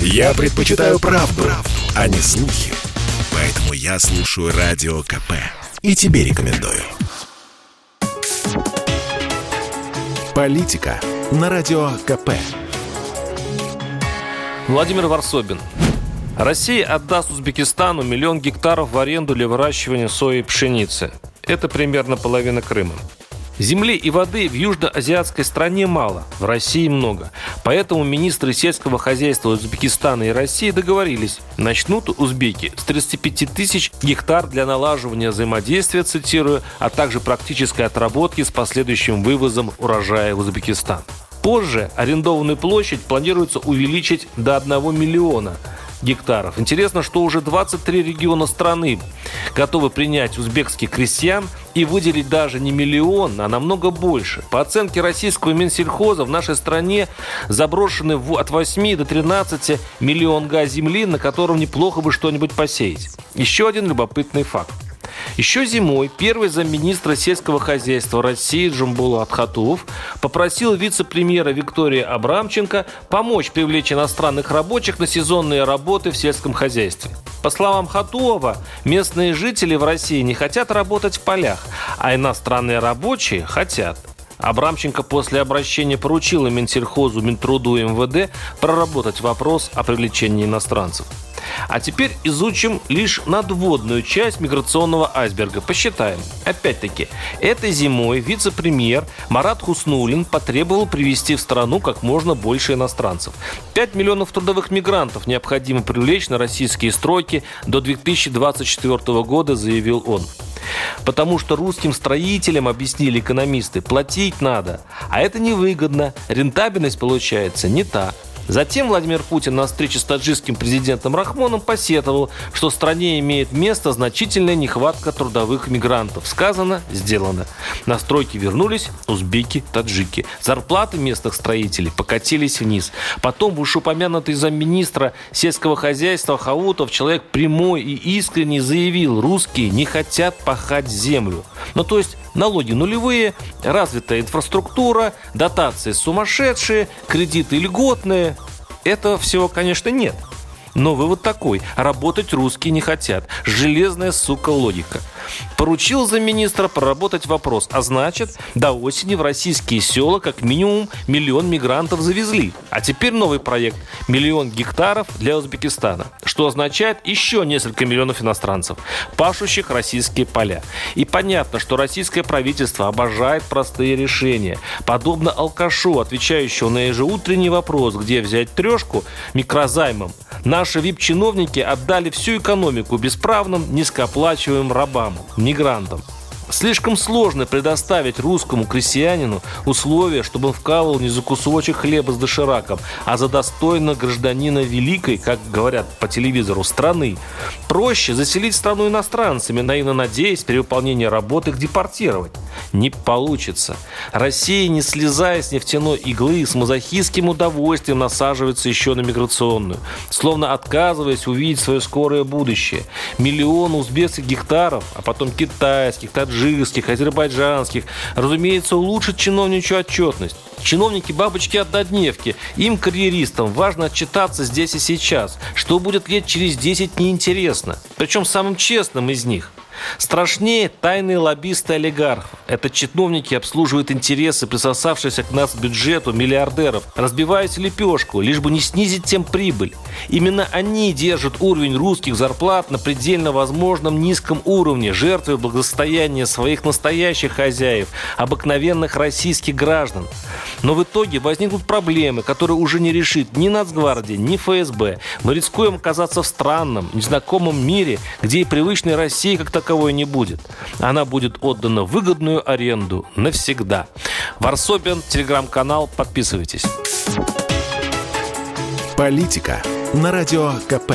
Я предпочитаю правду, правду, а не слухи. Поэтому я слушаю Радио КП. И тебе рекомендую. Политика на Радио КП. Владимир Варсобин. Россия отдаст Узбекистану миллион гектаров в аренду для выращивания сои и пшеницы. Это примерно половина Крыма. Земли и воды в южноазиатской стране мало, в России много. Поэтому министры сельского хозяйства Узбекистана и России договорились. Начнут узбеки с 35 тысяч гектар для налаживания взаимодействия, цитирую, а также практической отработки с последующим вывозом урожая в Узбекистан. Позже арендованную площадь планируется увеличить до 1 миллиона – гектаров. Интересно, что уже 23 региона страны готовы принять узбекских крестьян и выделить даже не миллион, а намного больше. По оценке российского Минсельхоза в нашей стране заброшены от 8 до 13 миллион га земли, на котором неплохо бы что-нибудь посеять. Еще один любопытный факт. Еще зимой первый замминистра сельского хозяйства России Джумбула Атхатуов попросил вице-премьера Виктория Абрамченко помочь привлечь иностранных рабочих на сезонные работы в сельском хозяйстве. По словам Хатуова, местные жители в России не хотят работать в полях, а иностранные рабочие хотят. Абрамченко после обращения поручила Минсельхозу, Минтруду и МВД проработать вопрос о привлечении иностранцев. А теперь изучим лишь надводную часть миграционного айсберга. Посчитаем. Опять-таки, этой зимой вице-премьер Марат Хуснулин потребовал привести в страну как можно больше иностранцев. 5 миллионов трудовых мигрантов необходимо привлечь на российские стройки до 2024 года, заявил он. Потому что русским строителям, объяснили экономисты, платить надо. А это невыгодно. Рентабельность получается не та. Затем Владимир Путин на встрече с таджикским президентом Рахмоном посетовал, что в стране имеет место значительная нехватка трудовых мигрантов. Сказано, сделано. На стройки вернулись узбеки, таджики. Зарплаты местных строителей покатились вниз. Потом вышеупомянутый замминистра сельского хозяйства Хаутов, человек прямой и искренне заявил, русские не хотят пахать землю. Ну, то есть налоги нулевые, развитая инфраструктура, дотации сумасшедшие, кредиты льготные. Этого всего, конечно, нет. Но вывод такой. Работать русские не хотят. Железная, сука, логика. Поручил за министра проработать вопрос. А значит, до осени в российские села как минимум миллион мигрантов завезли. А теперь новый проект. Миллион гектаров для Узбекистана. Что означает еще несколько миллионов иностранцев, пашущих российские поля. И понятно, что российское правительство обожает простые решения. Подобно алкашу, отвечающему на ежеутренний вопрос, где взять трешку, микрозаймом, наши вип-чиновники отдали всю экономику бесправным, низкооплачиваемым рабам мигрантам. Слишком сложно предоставить русскому крестьянину условия, чтобы он вкалывал не за кусочек хлеба с дошираком, а за достойно гражданина великой, как говорят по телевизору, страны. Проще заселить страну иностранцами, наивно надеясь при выполнении работы их депортировать. Не получится. Россия, не слезая с нефтяной иглы, с мазохистским удовольствием насаживается еще на миграционную, словно отказываясь увидеть свое скорое будущее. Миллион узбекских гектаров, а потом китайских, таджикских, таджикских, азербайджанских. Разумеется, улучшит чиновничью отчетность. Чиновники бабочки однодневки. Им, карьеристам, важно отчитаться здесь и сейчас. Что будет лет через 10, неинтересно. Причем самым честным из них – Страшнее тайные лоббисты олигархов. Это чиновники обслуживают интересы присосавшихся к нас бюджету миллиардеров, разбиваясь лепешку, лишь бы не снизить тем прибыль. Именно они держат уровень русских зарплат на предельно возможном низком уровне, жертвуя благосостояния своих настоящих хозяев, обыкновенных российских граждан. Но в итоге возникнут проблемы, которые уже не решит ни Нацгвардия, ни ФСБ. Мы рискуем оказаться в странном, незнакомом мире, где и привычной России как таковой не будет. Она будет отдана выгодную аренду навсегда. Варсобин, телеграм-канал, подписывайтесь. Политика на радио КП.